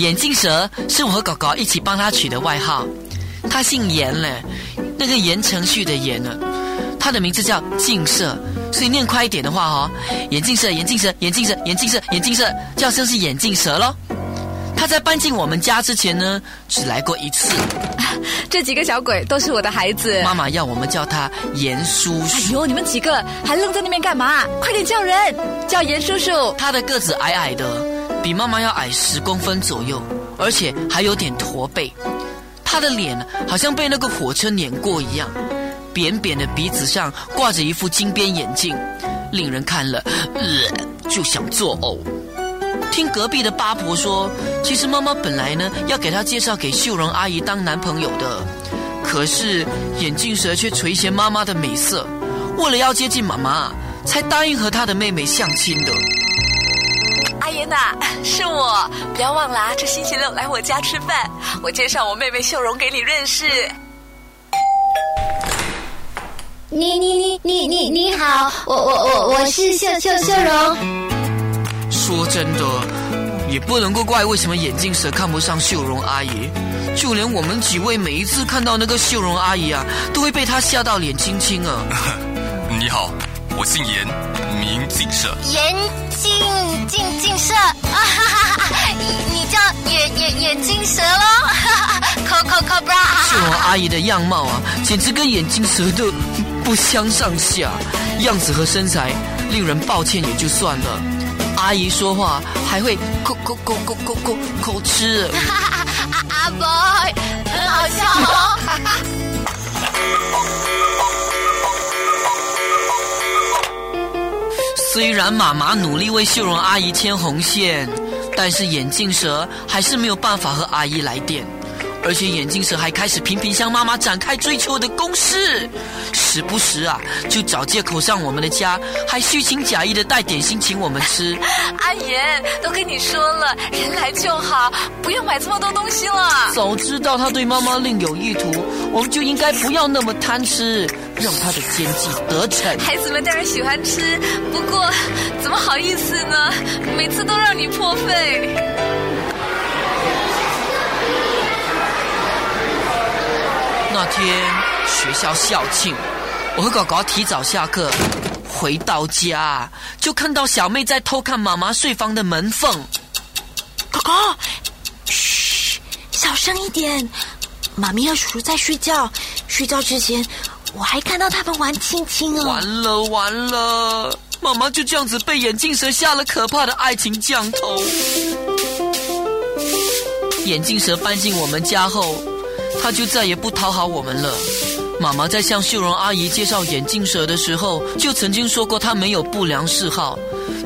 眼镜蛇是我和狗狗一起帮他取的外号，他姓严嘞，那个言承旭的严呢，他的名字叫镜蛇，所以念快一点的话哦，眼镜蛇，眼镜蛇，眼镜蛇，眼镜蛇，眼镜蛇，叫声是眼镜蛇喽。他在搬进我们家之前呢，只来过一次。这几个小鬼都是我的孩子。妈妈要我们叫他严叔叔。哎呦，你们几个还愣在那边干嘛？快点叫人，叫严叔叔。他的个子矮矮的，比妈妈要矮十公分左右，而且还有点驼背。他的脸好像被那个火车碾过一样，扁扁的鼻子上挂着一副金边眼镜，令人看了呃就想作呕。听隔壁的八婆说，其实妈妈本来呢要给她介绍给秀荣阿姨当男朋友的，可是眼镜蛇却垂涎妈妈的美色，为了要接近妈妈，才答应和她的妹妹相亲的。呐，是我，不要忘了啊，这星期六来我家吃饭，我介绍我妹妹秀荣给你认识。你你你你你你好，我我我我是秀秀秀荣。说真的，也不能够怪为什么眼镜蛇看不上秀荣阿姨，就连我们几位每一次看到那个秀荣阿姨啊，都会被她吓到脸青青啊。你好，我姓严，名镜蛇。严镜镜镜蛇啊哈哈哈！你叫眼眼眼镜蛇喽，哈哈，co co co bra。秀荣阿姨的样貌啊，简直跟眼镜蛇的不相上下，样子和身材令人抱歉也就算了。阿姨说话还会口口口口口口口吃，阿 boy 很好笑哦。虽然妈妈努力为秀荣阿姨牵红线，但是眼镜蛇还是没有办法和阿姨来电。而且眼镜蛇还开始频频向妈妈展开追求的攻势，时不时啊就找借口上我们的家，还虚情假意的带点心请我们吃。阿言都跟你说了，人来就好，不用买这么多东西了。早知道他对妈妈另有意图，我们就应该不要那么贪吃，让他的奸计得逞。孩子们当然喜欢吃，不过怎么好意思呢？每次都让你破费。那天学校校庆，我和狗狗提早下课，回到家就看到小妹在偷看妈妈睡房的门缝。狗狗，嘘，小声一点，妈咪和叔叔在睡觉。睡觉之前，我还看到他们玩亲亲哦。完了完了，妈妈就这样子被眼镜蛇下了可怕的爱情降头。眼镜蛇搬进我们家后。他就再也不讨好我们了。妈妈在向秀荣阿姨介绍眼镜蛇的时候，就曾经说过他没有不良嗜好，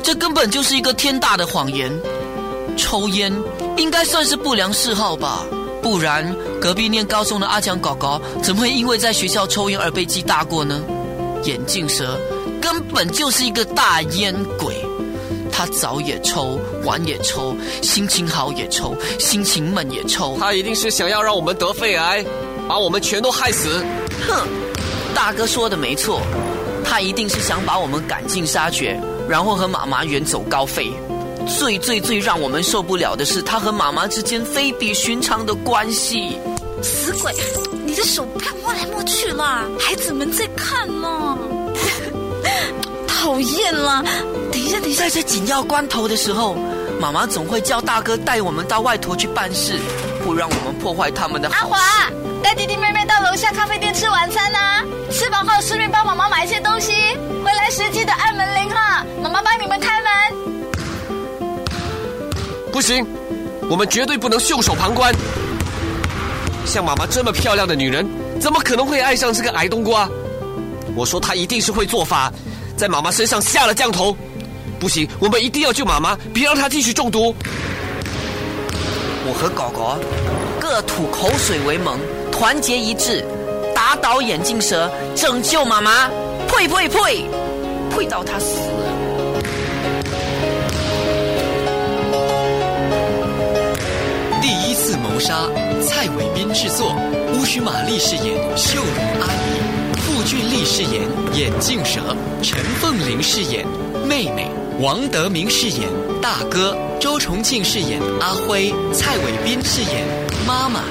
这根本就是一个天大的谎言。抽烟应该算是不良嗜好吧？不然隔壁念高中的阿强狗狗怎么会因为在学校抽烟而被记大过呢？眼镜蛇根本就是一个大烟鬼。他早也抽，晚也抽，心情好也抽，心情闷也抽。他一定是想要让我们得肺癌，把我们全都害死。哼，大哥说的没错，他一定是想把我们赶尽杀绝，然后和妈妈远走高飞。最最最让我们受不了的是他和妈妈之间非比寻常的关系。死鬼，你的手不要摸来摸去啦，孩子们在看呢。讨厌了。等一下，等一下，在这紧要关头的时候，妈妈总会叫大哥带我们到外头去办事，不让我们破坏他们的。阿华，带弟弟妹妹到楼下咖啡店吃晚餐呐！吃饱后顺便帮妈妈买一些东西，回来时记得按门铃哈，妈妈帮你们开门。不行，我们绝对不能袖手旁观。像妈妈这么漂亮的女人，怎么可能会爱上这个矮冬瓜？我说她一定是会做法，在妈妈身上下了降头。不行，我们一定要救妈妈，别让她继续中毒。我和狗狗各吐口水为盟，团结一致，打倒眼镜蛇，拯救妈妈。呸呸呸！呸到他死。第一次谋杀，蔡伟斌制作，巫师玛丽饰演秀荣阿姨，傅俊丽饰演眼镜蛇，陈凤玲饰演妹妹。王德明饰演大哥，周崇庆饰演阿辉，蔡伟斌饰演妈妈。